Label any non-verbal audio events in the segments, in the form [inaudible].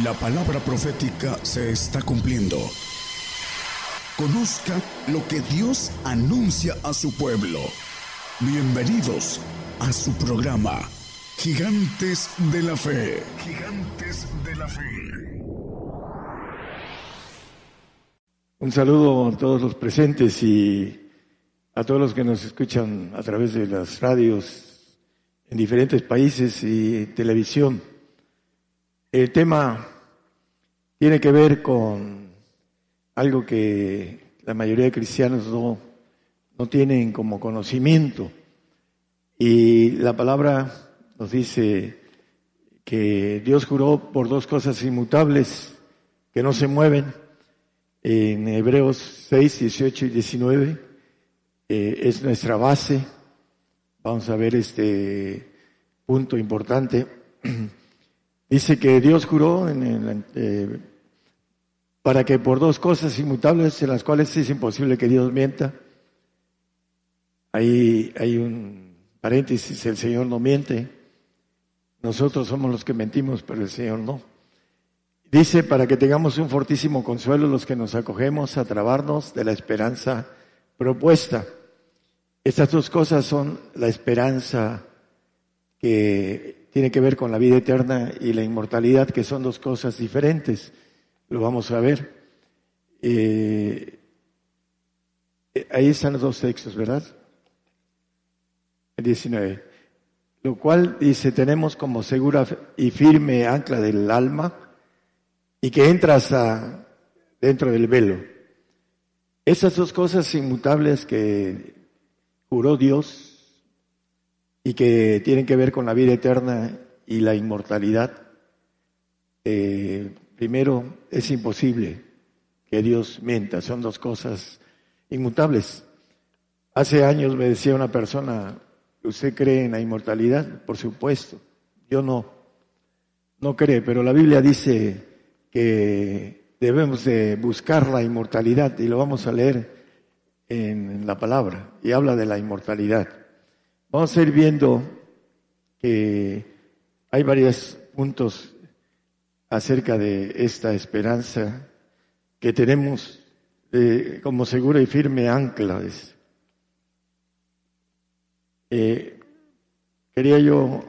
La palabra profética se está cumpliendo. Conozca lo que Dios anuncia a su pueblo. Bienvenidos a su programa, Gigantes de la Fe. Gigantes de la Fe. Un saludo a todos los presentes y a todos los que nos escuchan a través de las radios en diferentes países y televisión. El tema tiene que ver con algo que la mayoría de cristianos no, no tienen como conocimiento. Y la palabra nos dice que Dios juró por dos cosas inmutables que no se mueven. En Hebreos 6, 18 y 19 eh, es nuestra base. Vamos a ver este punto importante. [clears throat] Dice que Dios juró en eh, para que por dos cosas inmutables en las cuales es imposible que Dios mienta. Ahí hay un paréntesis, el Señor no miente. Nosotros somos los que mentimos, pero el Señor no. Dice, para que tengamos un fortísimo consuelo los que nos acogemos a trabarnos de la esperanza propuesta. Estas dos cosas son la esperanza que tiene que ver con la vida eterna y la inmortalidad, que son dos cosas diferentes. Lo vamos a ver. Eh, eh, ahí están los dos textos, ¿verdad? El 19. Lo cual dice, tenemos como segura y firme ancla del alma y que entra hasta dentro del velo. Esas dos cosas inmutables que juró Dios y que tienen que ver con la vida eterna y la inmortalidad, eh, primero es imposible que Dios mienta, son dos cosas inmutables. Hace años me decía una persona, ¿usted cree en la inmortalidad? Por supuesto, yo no, no cree, pero la Biblia dice que debemos de buscar la inmortalidad y lo vamos a leer en la palabra y habla de la inmortalidad. Vamos a ir viendo que hay varios puntos acerca de esta esperanza que tenemos como segura y firme ancla. Eh, quería yo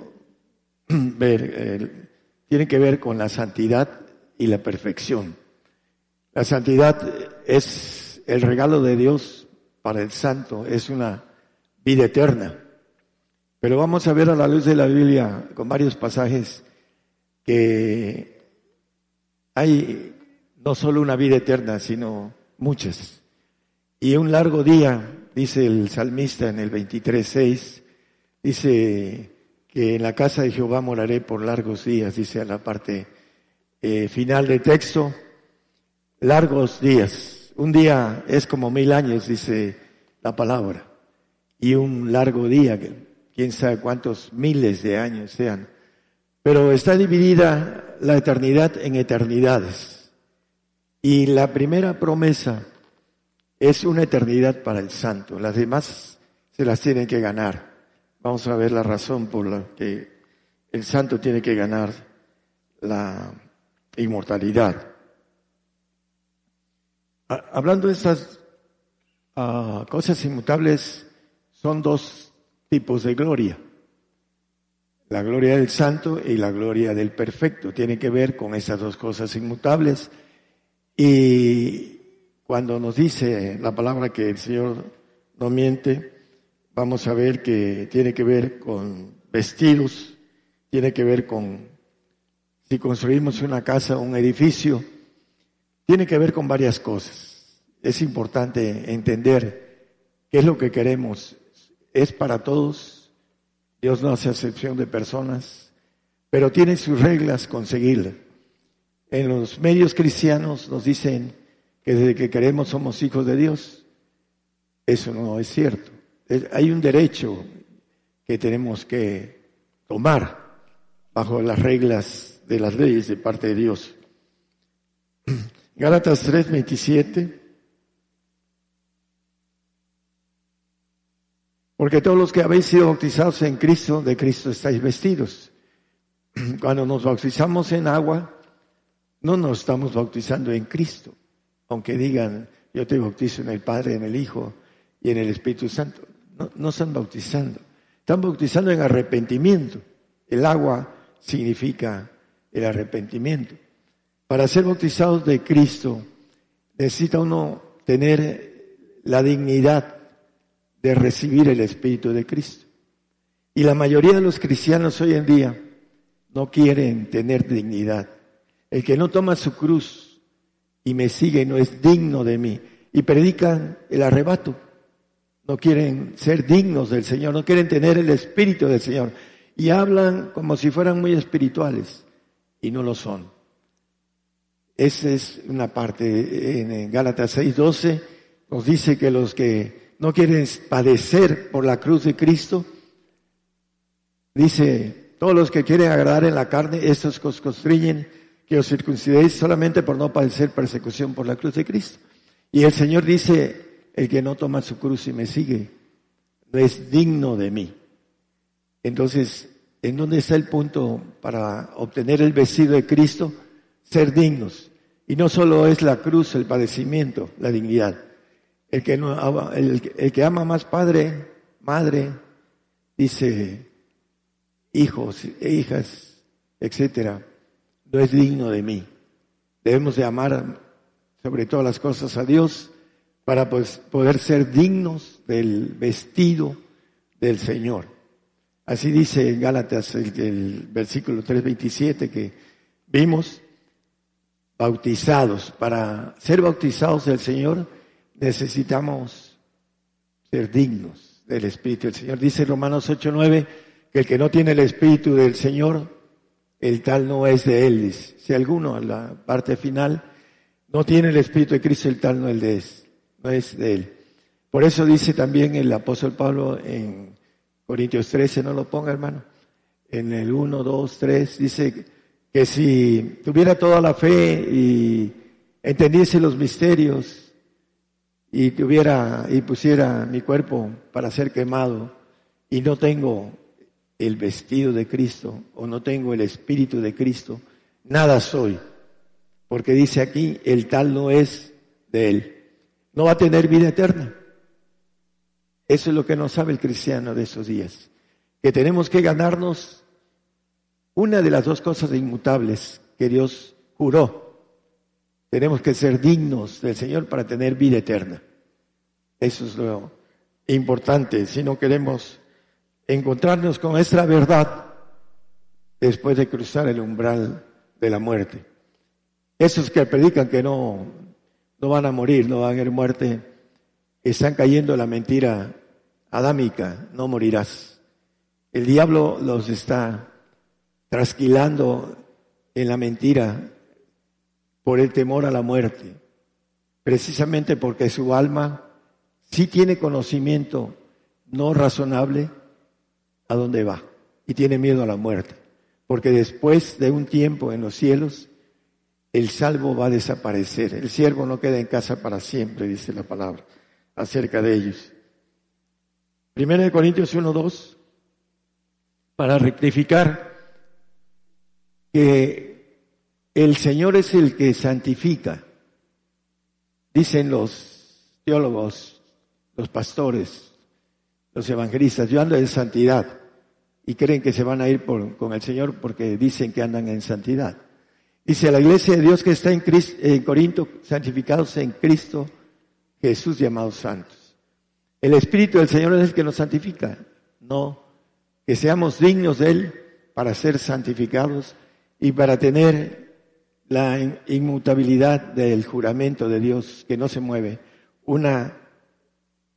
[clears throat] ver, tiene que ver con la santidad y la perfección. La santidad es el regalo de Dios para el santo, es una vida eterna. Pero vamos a ver a la luz de la Biblia con varios pasajes que hay no solo una vida eterna, sino muchas. Y un largo día, dice el salmista en el 23.6, dice que en la casa de Jehová moraré por largos días, dice a la parte eh, final del texto, largos días. Un día es como mil años, dice la palabra, y un largo día quién sabe cuántos miles de años sean. Pero está dividida la eternidad en eternidades. Y la primera promesa es una eternidad para el santo. Las demás se las tienen que ganar. Vamos a ver la razón por la que el santo tiene que ganar la inmortalidad. Hablando de estas ah, cosas inmutables, son dos tipos de gloria. La gloria del santo y la gloria del perfecto. Tiene que ver con esas dos cosas inmutables. Y cuando nos dice la palabra que el Señor no miente, vamos a ver que tiene que ver con vestidos, tiene que ver con si construimos una casa un edificio, tiene que ver con varias cosas. Es importante entender qué es lo que queremos es para todos. Dios no hace excepción de personas, pero tiene sus reglas conseguirla. En los medios cristianos nos dicen que desde que queremos somos hijos de Dios. Eso no es cierto. Hay un derecho que tenemos que tomar bajo las reglas de las leyes de parte de Dios. [clears throat] Gálatas 3:27 Porque todos los que habéis sido bautizados en Cristo, de Cristo estáis vestidos. [clears throat] Cuando nos bautizamos en agua, no nos estamos bautizando en Cristo, aunque digan, yo te bautizo en el Padre, en el Hijo y en el Espíritu Santo. No, no están bautizando, están bautizando en arrepentimiento. El agua significa el arrepentimiento. Para ser bautizados de Cristo necesita uno tener la dignidad de recibir el Espíritu de Cristo. Y la mayoría de los cristianos hoy en día no quieren tener dignidad. El que no toma su cruz y me sigue no es digno de mí. Y predican el arrebato. No quieren ser dignos del Señor, no quieren tener el Espíritu del Señor. Y hablan como si fueran muy espirituales y no lo son. Esa es una parte en Gálatas 6:12 nos dice que los que no quieren padecer por la cruz de Cristo, dice, todos los que quieren agradar en la carne, estos os constriñen que os circuncidéis solamente por no padecer persecución por la cruz de Cristo. Y el Señor dice, el que no toma su cruz y me sigue, no es digno de mí. Entonces, ¿en dónde está el punto para obtener el vestido de Cristo? Ser dignos. Y no solo es la cruz, el padecimiento, la dignidad. El que, no, el, el que ama más padre, madre, dice hijos e hijas, etcétera, no es digno de mí. Debemos de amar sobre todas las cosas a Dios para pues, poder ser dignos del vestido del Señor. Así dice en Gálatas el, el versículo 3.27 que vimos, bautizados. Para ser bautizados del Señor necesitamos ser dignos del Espíritu del Señor. Dice Romanos 8.9 que el que no tiene el Espíritu del Señor, el tal no es de él. Si alguno, en la parte final, no tiene el Espíritu de Cristo, el tal no es de, no es de él. Por eso dice también el apóstol Pablo en Corintios 13, no lo ponga hermano, en el 1, 2, 3, dice que si tuviera toda la fe y entendiese los misterios y tuviera y pusiera mi cuerpo para ser quemado y no tengo el vestido de Cristo o no tengo el espíritu de Cristo, nada soy. Porque dice aquí, el tal no es de él. No va a tener vida eterna. Eso es lo que no sabe el cristiano de esos días. Que tenemos que ganarnos una de las dos cosas inmutables que Dios juró. Tenemos que ser dignos del Señor para tener vida eterna. Eso es lo importante. Si no queremos encontrarnos con esta verdad después de cruzar el umbral de la muerte. Esos que predican que no, no van a morir, no van a haber muerte, están cayendo en la mentira adámica, no morirás. El diablo los está trasquilando en la mentira por el temor a la muerte, precisamente porque su alma sí tiene conocimiento no razonable a dónde va y tiene miedo a la muerte, porque después de un tiempo en los cielos, el salvo va a desaparecer, el siervo no queda en casa para siempre, dice la palabra acerca de ellos. Primero de Corintios 1, 2, para rectificar que el Señor es el que santifica, dicen los teólogos, los pastores, los evangelistas, yo ando en santidad y creen que se van a ir con el Señor porque dicen que andan en santidad. Dice la iglesia de Dios que está en, Cristo, en Corinto, santificados en Cristo Jesús llamados santos. El Espíritu del Señor es el que nos santifica, no que seamos dignos de Él para ser santificados y para tener la inmutabilidad del juramento de Dios que no se mueve, una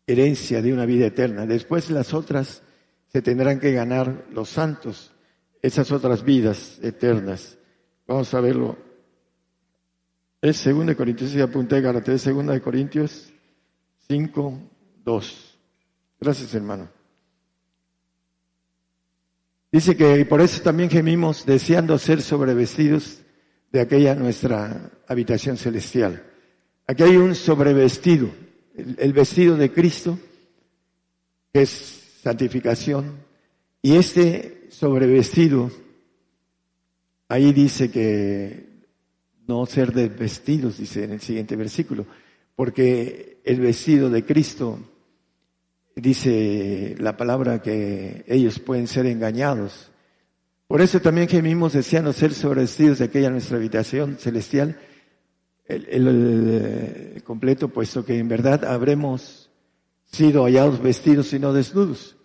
herencia de una vida eterna. Después las otras se tendrán que ganar los santos, esas otras vidas eternas. Vamos a verlo. Es 2 Corintios, y apunté Galatea, 2 Corintios 5, 2. Gracias, hermano. Dice que por eso también gemimos deseando ser sobrevestidos de aquella nuestra habitación celestial. Aquí hay un sobrevestido el, vestido de Cristo, que es santificación, y este sobrevestido, ahí dice que no ser desvestidos, dice en el siguiente versículo, porque el vestido de Cristo, dice la palabra que ellos pueden ser engañados. Por eso también gemimos deseando ser sobrevestidos de aquella nuestra habitación celestial, el, el, completo, puesto que en verdad habremos sido hallados vestidos y no desnudos.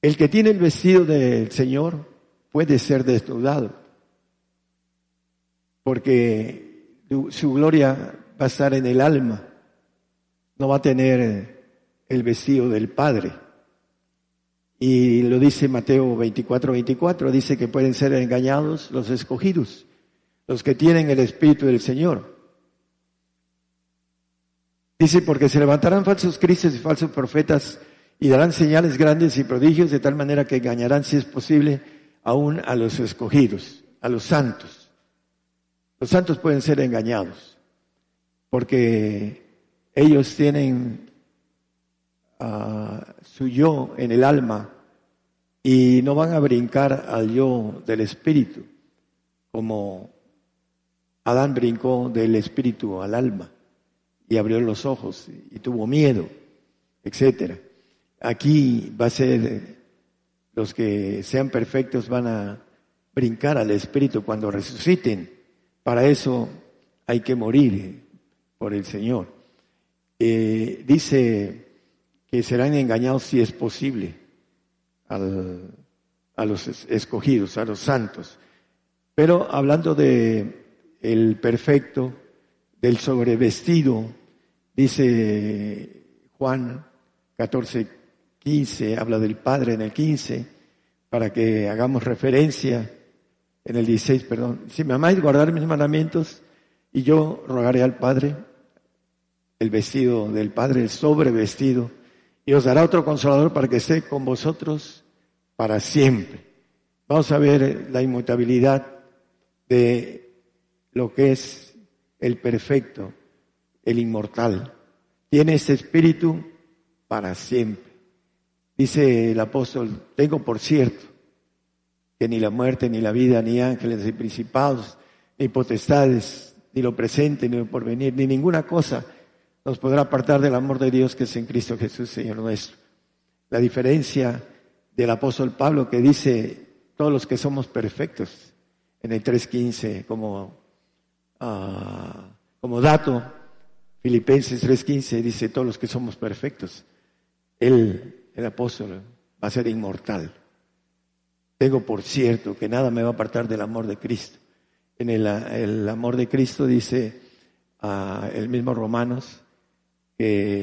El que tiene el vestido del Señor puede ser desnudado, porque su gloria va a estar en el alma, no va a tener el vestido del Padre. Y lo dice Mateo 24, 24, dice que pueden ser engañados los escogidos los que tienen el Espíritu del Señor. Dice, porque se levantarán falsos cristos y falsos profetas y darán señales grandes y prodigios de tal manera que engañarán, si es posible, aún a los escogidos, a los santos. Los santos pueden ser engañados porque ellos tienen su yo en el alma y no van a brincar al yo del espíritu como Adán brincó del espíritu al alma y abrió los ojos y tuvo miedo, etcétera. Aquí va a ser los que sean perfectos van a brincar al espíritu cuando resuciten. Para eso hay que morir por el Señor. Eh, dice que serán engañados si es posible a los escogidos, a los santos. Pero hablando de el perfecto, del sobrevestido, dice Juan 14, 15, habla del Padre en el 15, para que hagamos referencia en el 16, perdón. Si me amáis, guardar mis mandamientos y yo rogaré al Padre el vestido del Padre, el sobrevestido, y os dará otro consolador para que esté con vosotros para siempre. Vamos a ver la inmutabilidad de lo que es el perfecto, el inmortal. Tiene ese espíritu para siempre. Dice el apóstol, tengo por cierto que ni la muerte, ni la vida, ni ángeles, ni principados, ni potestades, ni lo presente, ni lo porvenir, ni ninguna cosa nos podrá apartar del amor de Dios que es en Cristo Jesús, Señor nuestro. La diferencia del apóstol Pablo que dice, todos los que somos perfectos, en el 3.15, como Ah, como dato, Filipenses 3:15 dice, todos los que somos perfectos, Él, el apóstol, va a ser inmortal. Tengo por cierto que nada me va a apartar del amor de Cristo. En el, amor de Cristo dice uh, el mismo Romanos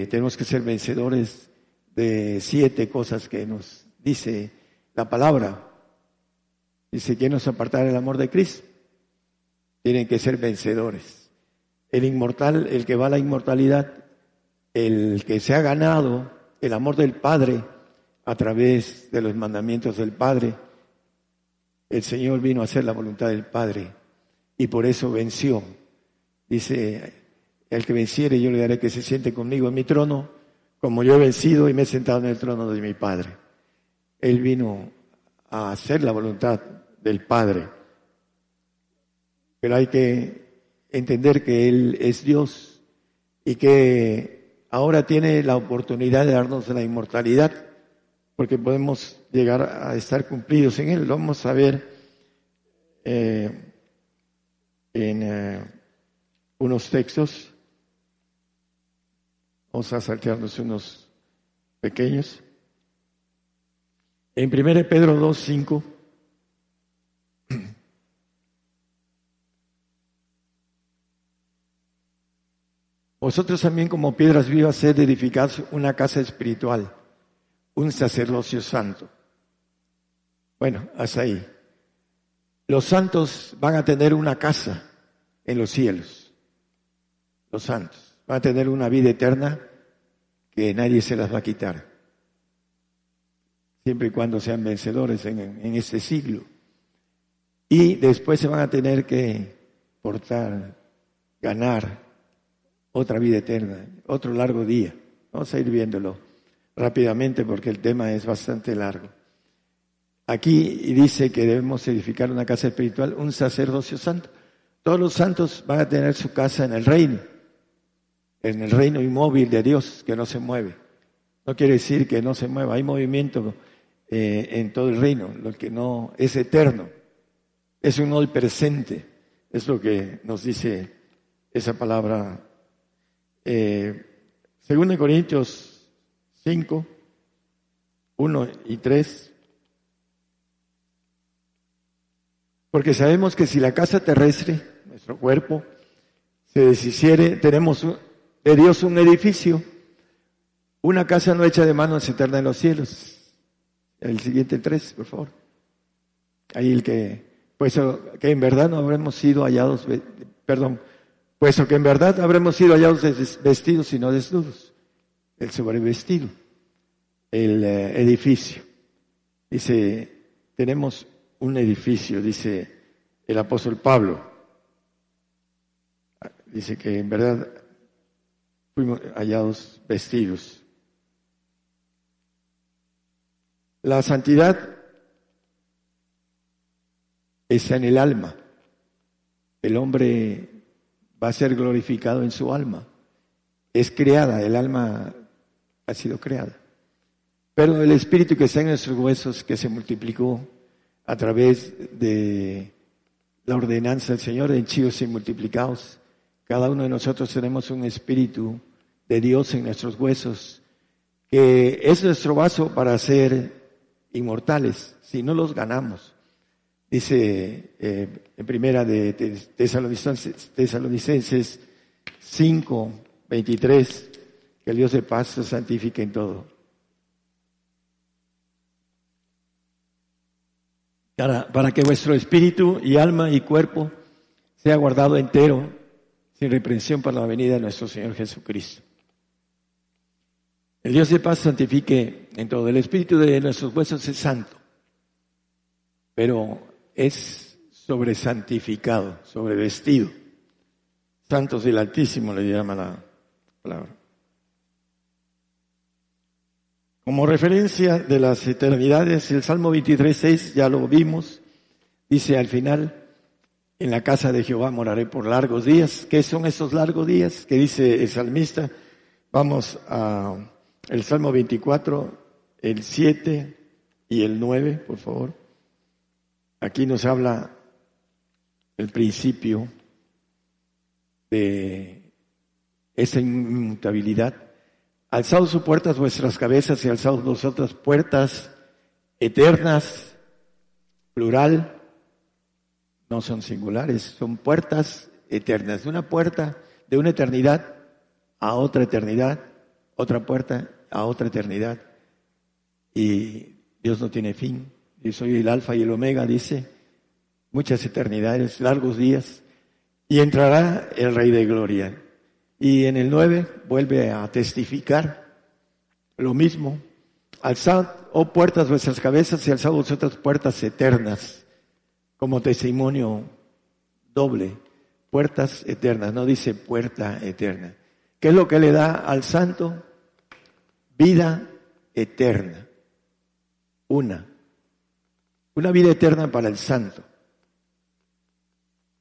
tenemos que ser vencedores de siete cosas que nos dice la palabra. Dice, ¿quién nos apartará el amor de Cristo? tienen que ser vencedores. El inmortal, el que va a la inmortalidad, el que se ha ganado el amor del Padre a través de los mandamientos del Padre, el Señor vino a hacer la voluntad del Padre y por eso venció. Dice, el que venciere yo le daré que se siente conmigo en mi trono, como yo he vencido y me he sentado en el trono de mi Padre. Él vino a hacer la voluntad del Padre. Pero hay que entender que Él es Dios y que ahora tiene la oportunidad de darnos la inmortalidad, porque podemos llegar a estar cumplidos en Él. Lo vamos a ver eh, en eh, unos textos. Vamos a saltearnos unos pequeños. En 1 Pedro 2, 5. Vosotros también como piedras vivas sed edificad una casa espiritual, un sacerdocio santo. Bueno, hasta ahí. Los santos van a tener una casa en los cielos. Los santos van a tener una vida eterna que nadie se las va a quitar. Siempre y cuando sean vencedores en, en este siglo. Y después se van a tener que portar, ganar otra vida eterna, otro largo día. Vamos a ir viéndolo rápidamente porque el tema es bastante largo. Aquí dice que debemos edificar una casa espiritual, un sacerdocio santo. Todos los santos van a tener su casa en el reino, en el reino inmóvil de Dios que no se mueve. No quiere decir que no se mueva, hay movimiento eh, en todo el reino, lo que no es eterno, es un hoy presente, es lo que nos dice esa palabra. Eh, según Corintios 5, 1 y 3, porque sabemos que si la casa terrestre, nuestro cuerpo, se deshiciere, tenemos de Dios un edificio, una casa no hecha de manos eterna en los cielos. El siguiente tres, por favor. Ahí el que, pues que en verdad no habremos sido hallados, perdón, puesto que en verdad habremos sido hallados vestidos y no desnudos. El sobrevestido, el eh, edificio. Dice, tenemos un edificio, dice el apóstol Pablo. Dice que en verdad fuimos hallados vestidos. La santidad está en el alma. El hombre va a ser glorificado en su alma. Es creada, el alma ha sido creada. Pero el espíritu que está en nuestros huesos, que se multiplicó a través de la ordenanza del Señor, henchidos y multiplicados, cada uno de nosotros tenemos un espíritu de Dios en nuestros huesos, que es nuestro vaso para ser inmortales, si no los ganamos. Dice eh, en primera de Tesalonicenses 5, 23, que el Dios de paz se santifique en todo. Para, para que vuestro espíritu y alma y cuerpo sea guardado entero, sin reprensión para la venida de nuestro Señor Jesucristo. El Dios de paz santifique en todo. El espíritu de nuestros huesos es santo, pero es sobresantificado, sobrevestido. Santos del Altísimo le llama la palabra. Como referencia de las eternidades, el Salmo 23.6, ya lo vimos, dice al final, en la casa de Jehová moraré por largos días. ¿Qué son esos largos días? Que dice el salmista. Vamos a el Salmo 24, el 7 y el 9, por favor. Aquí nos habla el principio de esa inmutabilidad. Alzados sus puertas vuestras cabezas y alzados vosotras puertas eternas, plural, no son singulares, son puertas eternas. Una puerta, de una eternidad a otra eternidad, otra puerta a otra eternidad. Y Dios no tiene fin. Yo soy el alfa y el omega, dice, muchas eternidades, largos días, y entrará el Rey de Gloria. Y en el 9 vuelve a testificar lo mismo. Alzad, oh puertas, vuestras cabezas y alzad vosotras puertas eternas, como testimonio doble, puertas eternas, no dice puerta eterna. ¿Qué es lo que le da al santo? Vida eterna. Una. Una vida eterna para el santo.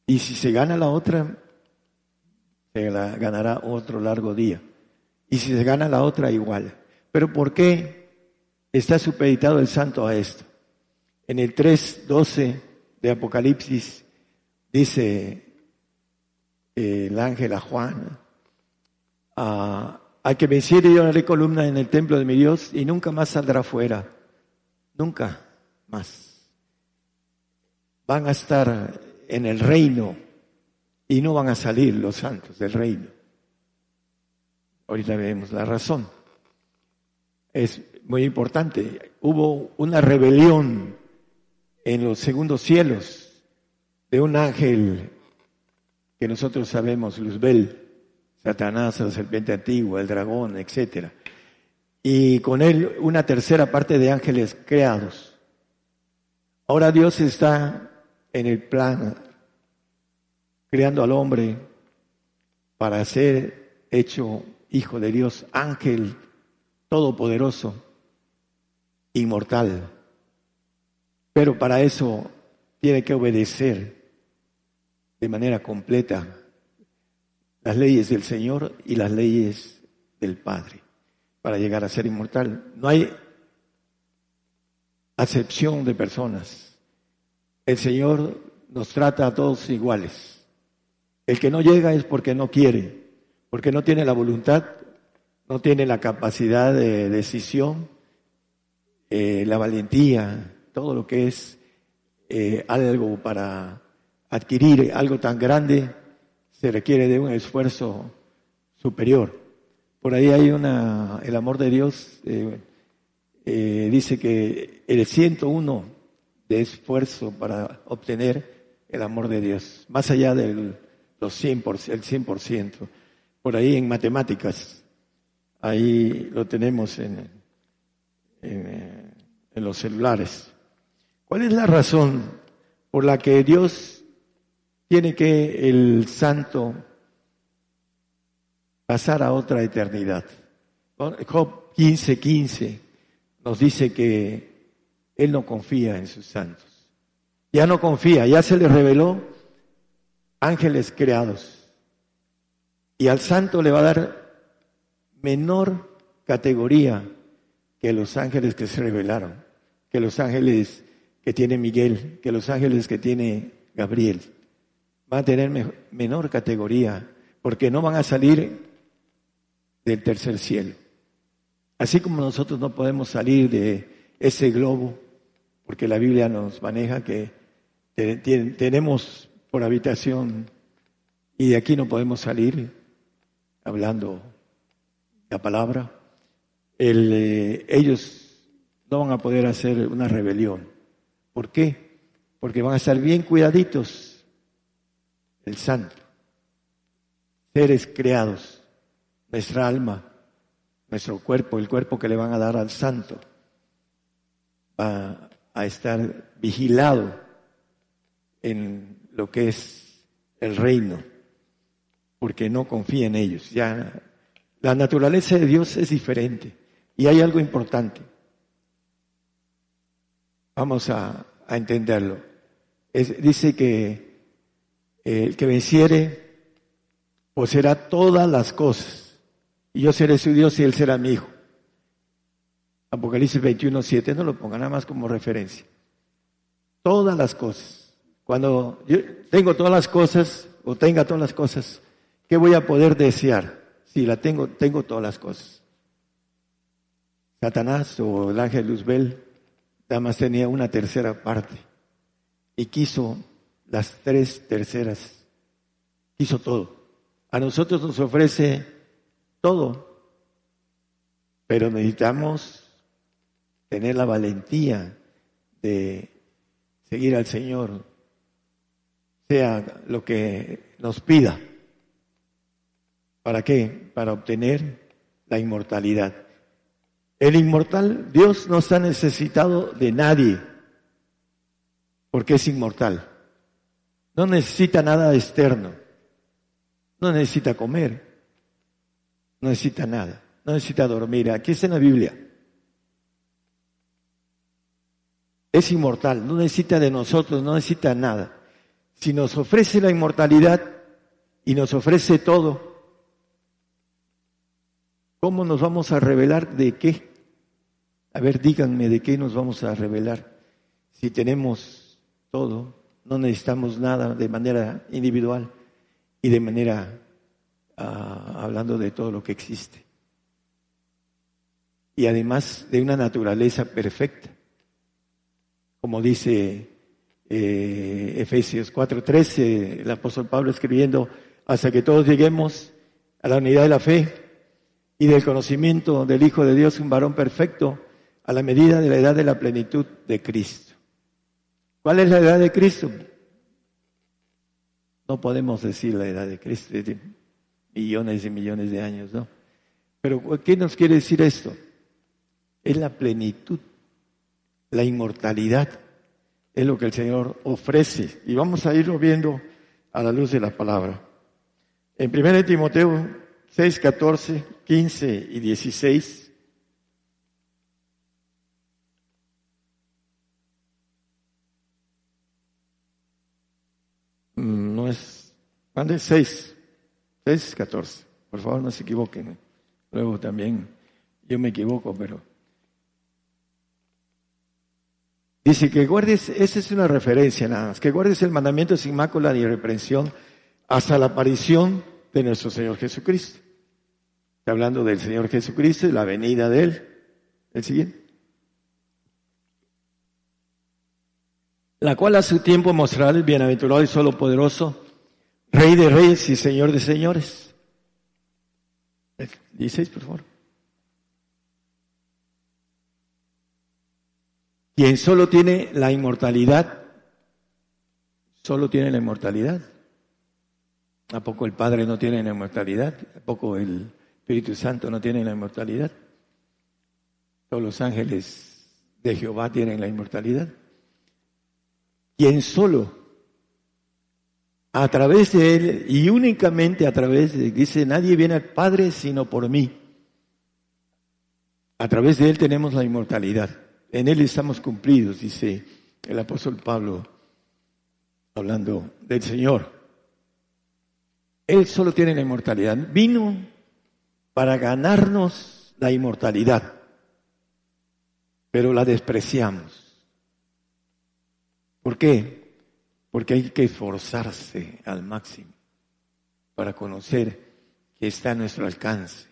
Y si se gana la otra, se la ganará otro largo día. Y si se gana la otra, igual. Pero ¿por qué está supeditado el santo a esto? En el 3.12 de Apocalipsis dice eh, el ángel a Juan, a, al que venciere yo haré columna en el templo de mi Dios y nunca más saldrá fuera. Nunca más. Van a estar en el reino y no van a salir los santos del reino. Ahorita vemos la razón. Es muy importante. Hubo una rebelión en los segundos cielos de un ángel que nosotros sabemos, Luzbel, Satanás, la serpiente antigua, el dragón, etc. Y con él una tercera parte de ángeles creados. Ahora Dios está en el plan creando al hombre para ser hecho hijo de Dios, ángel todopoderoso, inmortal. Pero para eso tiene que obedecer de manera completa las leyes del Señor y las leyes del Padre para llegar a ser inmortal. No hay acepción de personas. El Señor nos trata a todos iguales. El que no llega es porque no quiere, porque no tiene la voluntad, no tiene la capacidad de decisión, eh, la valentía, todo lo que es eh, algo para adquirir algo tan grande, se requiere de un esfuerzo superior. Por ahí hay una, el amor de Dios eh, dice que el 101 de esfuerzo para obtener el amor de Dios, más allá del los 100%, el 100%. Por ahí en matemáticas, ahí lo tenemos en, en, en los celulares. ¿Cuál es la razón por la que Dios tiene que el santo pasar a otra eternidad? Job 15:15 15 nos dice que él no confía en sus santos. Ya no confía, ya se le reveló ángeles creados. Y al santo le va a dar menor categoría que los ángeles que se revelaron, que los ángeles que tiene Miguel, que los ángeles que tiene Gabriel. Va a tener menor categoría porque no van a salir del tercer cielo. Así como nosotros no podemos salir de ese globo, porque la Biblia nos maneja que tenemos por habitación y de aquí no podemos salir hablando la palabra, eh, ellos no van a poder hacer una rebelión. ¿Por qué? Porque van a estar bien cuidaditos el santo, seres creados, nuestra alma, nuestro cuerpo, el cuerpo que le van a dar al santo, va a estar vigilado en lo que es el reino, porque no confía en ellos. Ya la naturaleza de Dios es diferente y hay algo importante. Vamos a, entenderlo. dice que el que venciere poseerá todas las cosas y yo seré su Dios y él será mi hijo. Apocalipsis 21, 7, no lo ponga nada más como referencia. Todas las cosas. Cuando yo tengo todas las cosas o tenga todas las cosas, ¿qué voy a poder desear? Si la tengo, tengo todas las cosas. Satanás o el ángel Luzbel nada más tenía una tercera parte y quiso las tres terceras. Quiso todo. A nosotros nos ofrece todo, pero necesitamos tener la valentía de seguir al Señor, sea lo que nos pida. ¿Para qué? Para obtener la inmortalidad. El inmortal, Dios no está necesitado de nadie, porque es inmortal. No necesita nada externo. No necesita comer. No necesita nada. No necesita dormir. Aquí está en la Biblia. Es inmortal. No necesita de nosotros. No necesita nada si nos ofrece la inmortalidad y nos ofrece todo, ¿cómo nos vamos a revelar de qué? A ver, díganme de qué nos vamos a revelar. Si tenemos todo, no necesitamos nada de manera individual y de manera ah, hablando de todo lo que existe. Y además de una naturaleza perfecta, como dice eh, Efesios 4:13, el apóstol Pablo escribiendo, hasta que todos lleguemos a la unidad de la fe y del conocimiento del Hijo de Dios, un varón perfecto, a la medida de la edad de la plenitud de Cristo. ¿Cuál es la edad de Cristo? No podemos decir la edad de Cristo, de millones y millones de años, ¿no? Pero ¿qué nos quiere decir esto? Es la plenitud, la inmortalidad es lo que el Señor ofrece. Y vamos a irlo viendo a la luz de la palabra. En 1 Timoteo 6, 14, 15 y 16. No no es, ¿cuándo 6? 6, 14. Por favor, no se equivoquen. Luego también yo me equivoco, pero... Dice que guardes, esa es una referencia nada más, que guardes el mandamiento sin mácula ni reprensión hasta la aparición de nuestro Señor Jesucristo. Hablando del Señor Jesucristo y la venida de Él. El siguiente. La cual a su tiempo mostrará el bienaventurado y solo poderoso, Rey de reyes y Señor de señores. 16, por favor. Quien solo tiene la inmortalidad, solo tiene la inmortalidad. ¿A poco el Padre no tiene la inmortalidad? ¿A poco el Espíritu Santo no tiene la inmortalidad? Todos los ángeles de Jehová tienen la inmortalidad. Quien solo a través de Él y únicamente a través de, dice, nadie viene al Padre sino por mí. A través de Él tenemos la inmortalidad. En Él estamos cumplidos, dice el apóstol Pablo, hablando del Señor. Él solo tiene la inmortalidad. Vino para ganarnos la inmortalidad, pero la despreciamos. ¿Por qué? Porque hay que esforzarse al máximo para conocer que está a nuestro alcance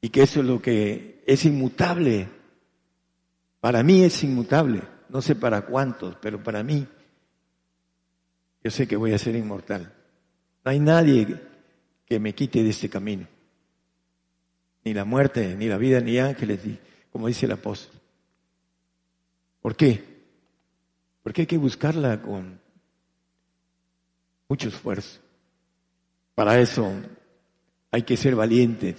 y que eso es lo que es inmutable. Para mí es inmutable, no sé para cuántos, pero para mí yo sé que voy a ser inmortal. No hay nadie que me quite de este camino. Ni la muerte, ni la vida, ni ángeles, como dice el apóstol. ¿Por qué? Porque hay que buscarla con mucho esfuerzo. Para eso hay que ser valientes.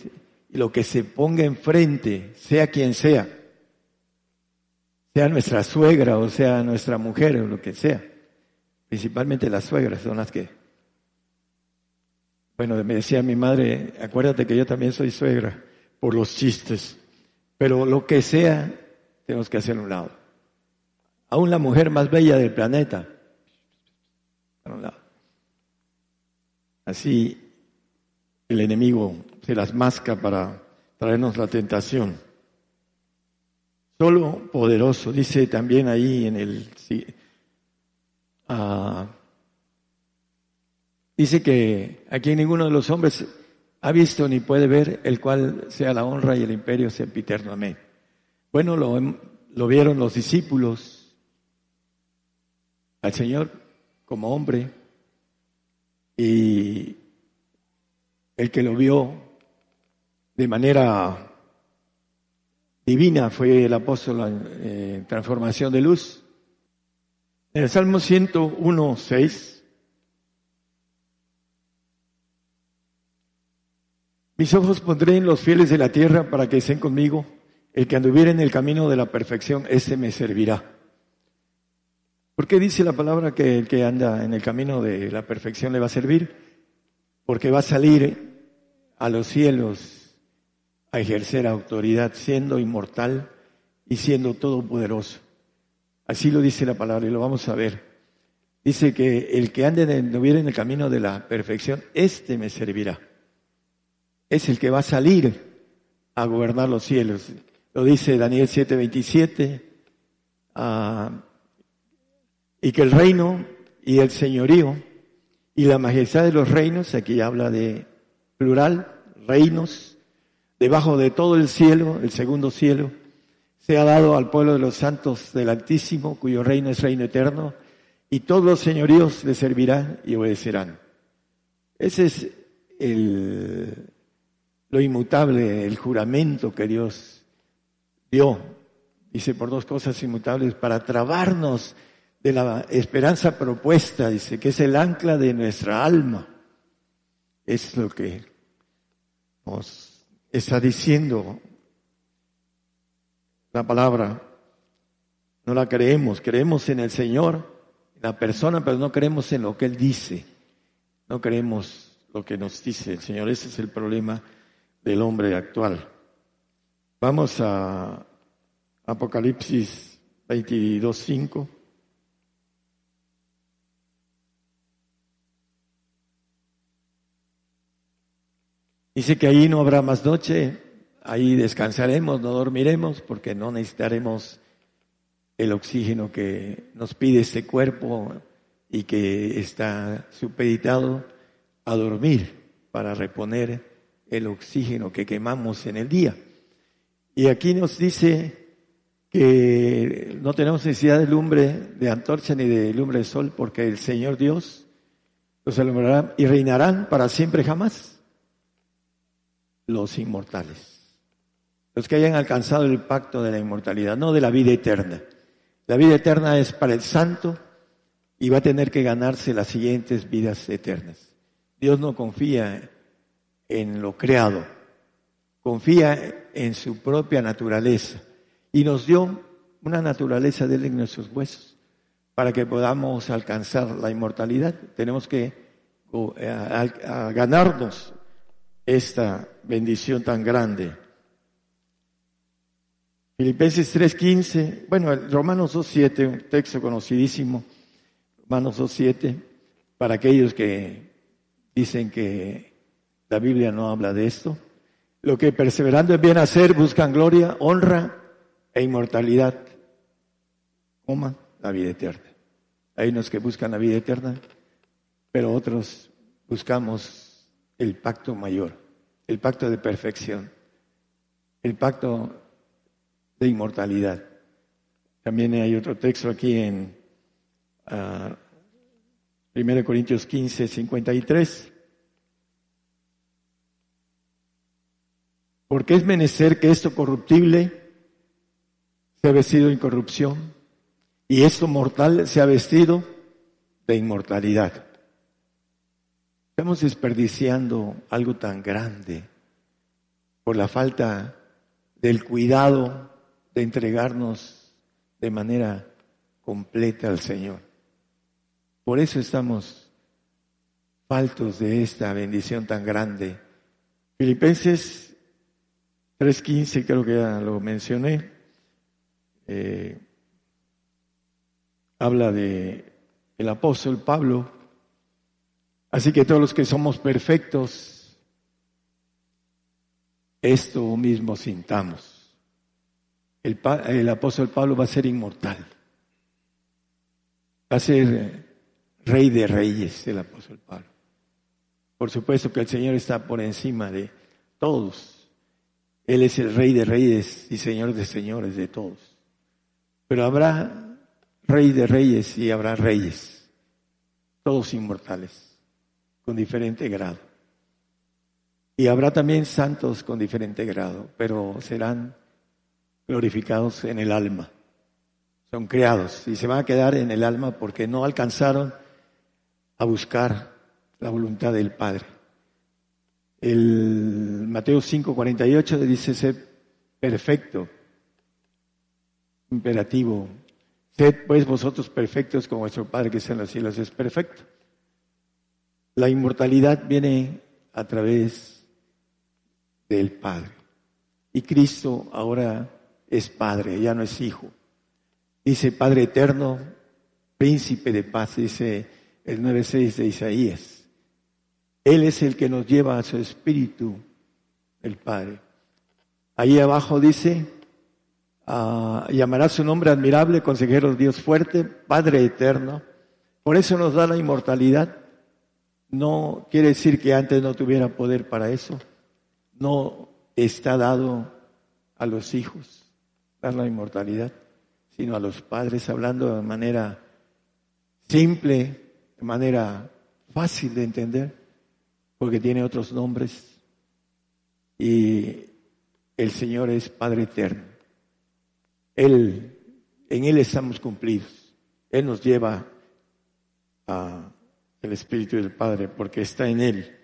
Y lo que se ponga enfrente, sea quien sea, sea nuestra suegra o sea nuestra mujer o lo que sea, principalmente las suegras son las que... Bueno, me decía mi madre, acuérdate que yo también soy suegra por los chistes, pero lo que sea, tenemos que hacer un lado. Aún la mujer más bella del planeta. Así el enemigo se las masca para traernos la tentación. Solo poderoso, dice también ahí en el... Uh, dice que aquí ninguno de los hombres ha visto ni puede ver el cual sea la honra y el imperio sempiterno. Amén. Bueno, lo, vieron los discípulos al Señor como hombre y el que lo vio de manera divina fue el apóstol en eh, transformación de luz. En el Salmo 101, 6. Mis ojos pondré en los fieles de la tierra para que estén conmigo. El que anduviera en el camino de la perfección, ese me servirá. ¿Por qué dice la palabra que el que anda en el camino de la perfección le va a servir? Porque va a salir a los cielos a ejercer autoridad siendo inmortal y siendo todopoderoso. Así lo dice la palabra y lo vamos a ver. Dice que el que ande en, en el camino de la perfección, este me servirá. Es el que va a salir a gobernar los cielos. Lo dice Daniel 7:27. Ah, y que el reino y el señorío y la majestad de los reinos, aquí habla de plural, reinos, debajo de todo el cielo, el segundo cielo, se ha dado al pueblo de los santos del Altísimo, cuyo reino es reino eterno, y todos los señoríos le servirán y obedecerán. Ese es el, lo inmutable, el juramento que Dios dio, dice por dos cosas inmutables, para trabarnos de la esperanza propuesta, dice, que es el ancla de nuestra alma. Es lo que nos está diciendo la palabra. No la creemos, creemos en el Señor, en la persona, pero no creemos en lo que Él dice. No creemos lo que nos dice el Señor. Ese es el problema del hombre actual. Vamos a Apocalipsis 22.5. Dice que ahí no habrá más noche, ahí descansaremos, no dormiremos, porque no necesitaremos el oxígeno que nos pide este cuerpo y que está supeditado a dormir para reponer el oxígeno que quemamos en el día. Y aquí nos dice que no tenemos necesidad de lumbre de antorcha ni de lumbre de sol porque el Señor Dios los alumbrará y reinarán para siempre jamás los inmortales, los que hayan alcanzado el pacto de la inmortalidad, no de la vida eterna. La vida eterna es para el santo y va a tener que ganarse las siguientes vidas eternas. Dios no confía en lo creado, confía en su propia naturaleza y nos dio una naturaleza de él en nuestros huesos para que podamos alcanzar la inmortalidad. Tenemos que eh, ganarnos esta bendición tan grande. Filipenses 3:15, bueno, Romanos 2:7, un texto conocidísimo, Romanos 2:7, para aquellos que dicen que la Biblia no habla de esto. Lo que perseverando en bien hacer buscan gloria, honra e inmortalidad. Coma la vida eterna. Hay unos que buscan la vida eterna, pero otros buscamos el pacto mayor, el pacto de perfección, el pacto de inmortalidad. También hay otro texto aquí en 1 ah, Corintios 15, 53. Porque es menester que esto corruptible sea vestido de incorrupción y esto mortal sea vestido de inmortalidad. Estamos desperdiciando algo tan grande por la falta del cuidado de entregarnos de manera completa al Señor. Por eso estamos faltos de esta bendición tan grande. Filipenses 3.15, creo que ya lo mencioné, eh, habla de el apóstol Pablo Así que todos los que somos perfectos, esto mismo sintamos. El, apóstol Pablo va a ser inmortal. Va a ser eh, rey de reyes el apóstol Pablo. Por supuesto que el Señor está por encima de todos. Él es el rey de reyes y señor de señores de todos. Pero habrá rey de reyes y habrá reyes, todos inmortales con diferente grado. Y habrá también santos con diferente grado, pero serán glorificados en el alma. Son creados y se van a quedar en el alma porque no alcanzaron a buscar la voluntad del Padre. El Mateo 5:48 dice ser perfecto, imperativo. Sed pues vosotros perfectos como vuestro Padre que está en los cielos es perfecto. La inmortalidad viene a través del Padre. Y Cristo ahora es Padre, ya no es Hijo. Dice Padre Eterno, Príncipe de paz, dice el 9.6 de Isaías. Él es el que nos lleva a su espíritu, el Padre. Ahí abajo dice, ah, llamará su nombre admirable, consejero Dios fuerte, Padre Eterno. Por eso nos da la inmortalidad no quiere decir que antes no tuviera poder para eso. No está dado a los hijos dar la inmortalidad, sino a los padres, hablando de manera simple, de manera fácil de entender, porque tiene otros nombres. Y el Señor es Padre eterno. Él, en Él estamos cumplidos. Él nos lleva a el Espíritu del Padre, porque está en Él.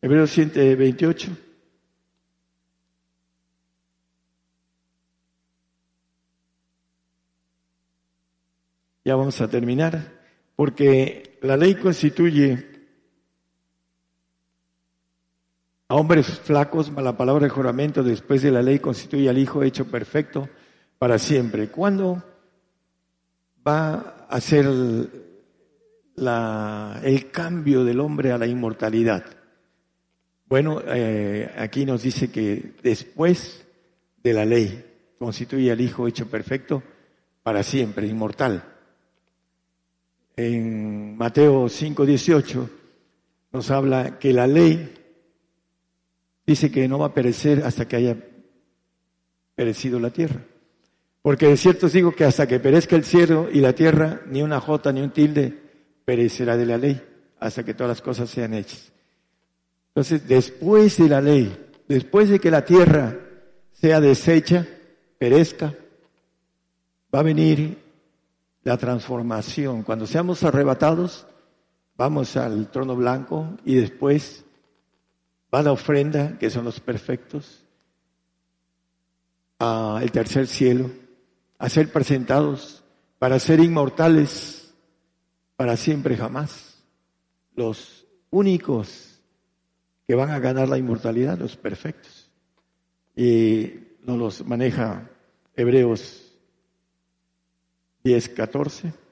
Hebreos 128. Ya vamos a terminar, porque la ley constituye a hombres flacos, la palabra de juramento después de la ley constituye al Hijo hecho perfecto para siempre. ¿Cuándo va a ser la, el cambio del hombre a la inmortalidad. Bueno, eh, aquí nos dice que después de la ley constituye al Hijo hecho perfecto para siempre, inmortal. En Mateo 5:18 nos habla que la ley dice que no va a perecer hasta que haya perecido la tierra. Porque de cierto os digo que hasta que perezca el cielo y la tierra, ni una jota ni un tilde perecerá de la ley, hasta que todas las cosas sean hechas. Entonces, después de la ley, después de que la tierra sea deshecha, perezca, va a venir la transformación. Cuando seamos arrebatados, vamos al trono blanco y después va la ofrenda, que son los perfectos, al tercer cielo, a ser presentados para ser inmortales para siempre jamás. Los únicos que van a ganar la inmortalidad, los perfectos. Y nos los maneja Hebreos 10, 14.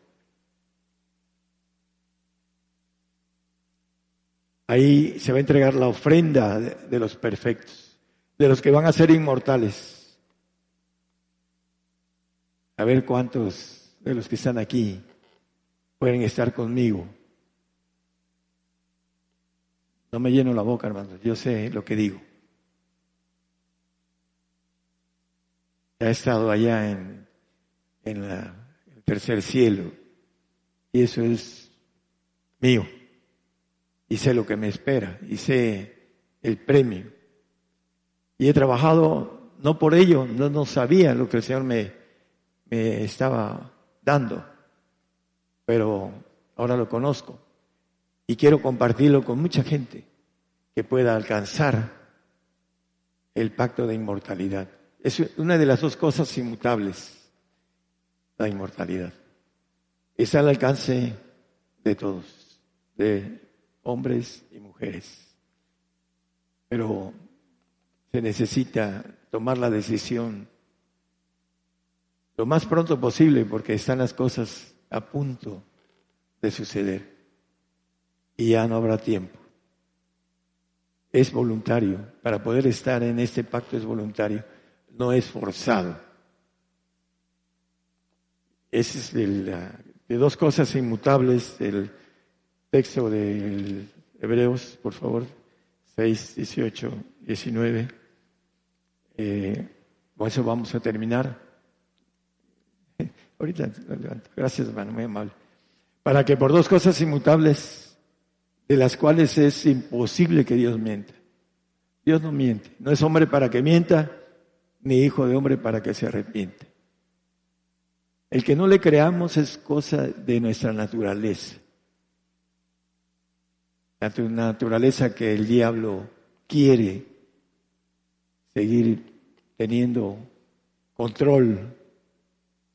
Ahí se va a entregar la ofrenda de, los perfectos, de los que van a ser inmortales. A ver cuántos de los que están aquí pueden estar conmigo. No me lleno la boca, hermano, yo sé lo que digo. Ha estado allá en, en el tercer cielo y eso es mío y sé lo que me espera y sé el premio. Y he trabajado no por ello, no, no sabía lo que el Señor me, me estaba dando, pero ahora lo conozco y quiero compartirlo con mucha gente que pueda alcanzar el pacto de inmortalidad. Es una de las dos cosas inmutables, la inmortalidad. Es al alcance de todos, de hombres y mujeres. Pero se necesita tomar la decisión lo más pronto posible porque están las cosas a punto de suceder y ya no habrá tiempo. Es voluntario, para poder estar en este pacto es voluntario, no es forzado. Ese es de dos cosas inmutables del texto de Hebreos, por favor, 6, 18, 19. con eso vamos a terminar. [laughs] Ahorita lo levanto. Gracias, hermano, muy amable. Para que por dos cosas inmutables, de las cuales es imposible que Dios mienta. Dios no miente. No es hombre para que mienta, ni hijo de hombre para que se arrepiente. El que no le creamos es cosa de nuestra naturaleza la naturaleza que el diablo quiere seguir teniendo control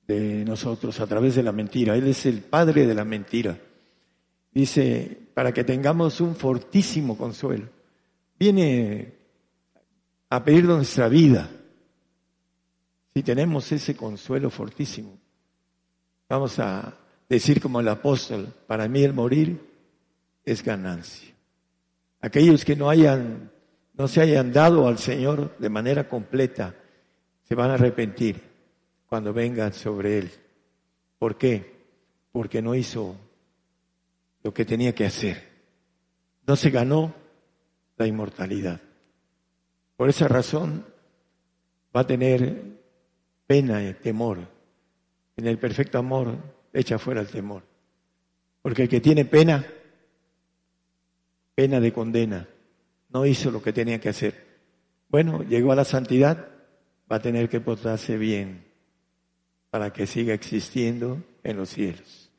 de nosotros a través de la mentira. Él es el padre de la mentira. Dice, para que tengamos un fortísimo consuelo. Viene a pedir nuestra vida. Si tenemos ese consuelo fortísimo, vamos a decir como el apóstol, para mí el morir es ganancia. Aquellos que no hayan, no se hayan dado al Señor de manera completa, se van a arrepentir cuando vengan sobre Él. ¿Por qué? Porque no hizo lo que tenía que hacer. No se ganó la inmortalidad. Por esa razón va a tener pena y temor. En el perfecto amor echa fuera el temor. Porque el que tiene pena pena de condena. No hizo lo que tenía que hacer. Bueno, llegó a la santidad, va a tener que portarse bien para que siga existiendo en los cielos.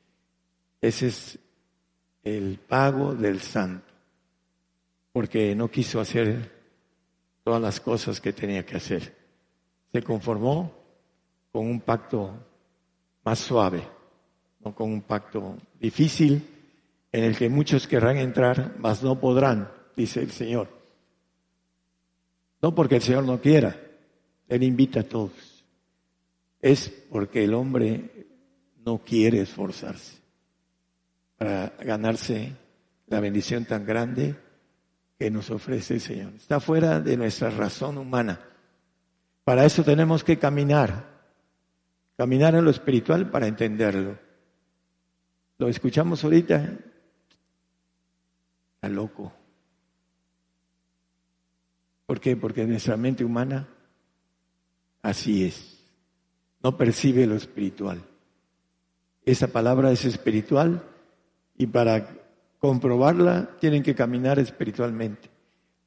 Ese es el pago del santo, porque no quiso hacer todas las cosas que tenía que hacer. Se conformó con un pacto más suave, no con un pacto difícil en el que muchos querrán entrar, mas no podrán, dice el Señor. No porque el Señor no quiera, Él invita a todos. Es porque el hombre no quiere esforzarse para ganarse la bendición tan grande que nos ofrece el Señor. Está fuera de nuestra razón humana. Para eso tenemos que caminar, caminar en lo espiritual para entenderlo. Lo escuchamos ahorita, está loco. ¿Por qué? Porque nuestra mente humana así es. No percibe lo espiritual. Esa palabra es espiritual y para comprobarla tienen que caminar espiritualmente.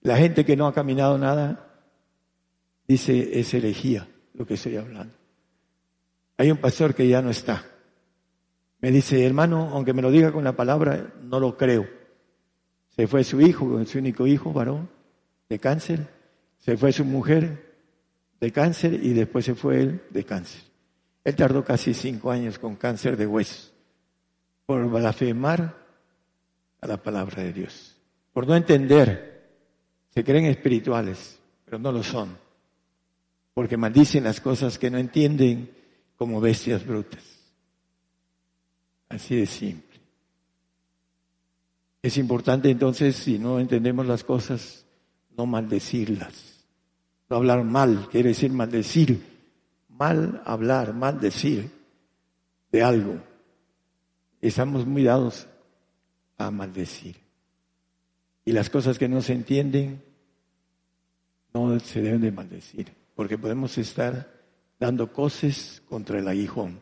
La gente que no ha caminado nada dice es herejía lo que estoy hablando. Hay un pastor que ya no está. Me dice, hermano, aunque me lo diga con la palabra, no lo creo. Se fue su hijo, su único hijo, varón, de cáncer. Se fue su mujer de cáncer y después se fue él de cáncer. Él tardó casi cinco años con cáncer de huesos por blasfemar a la palabra de Dios, por no entender. Se creen espirituales, pero no lo son, porque maldicen las cosas que no entienden como bestias brutas. Así de simple. Es importante entonces, si no entendemos las cosas, no maldecirlas. No hablar mal, quiere decir maldecir. Mal hablar, maldecir de algo. Estamos muy dados a maldecir. Y las cosas que no se entienden no se deben de maldecir, porque podemos estar dando cosas contra el aguijón.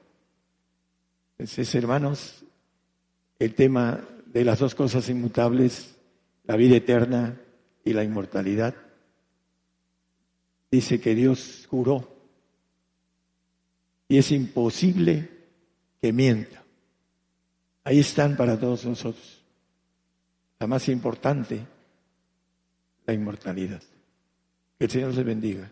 Entonces, hermanos, el tema de las dos cosas inmutables, la vida eterna y la inmortalidad, dice que Dios juró y es imposible que mienta. Ahí están para todos nosotros. La más importante, la inmortalidad. Que el Señor les bendiga.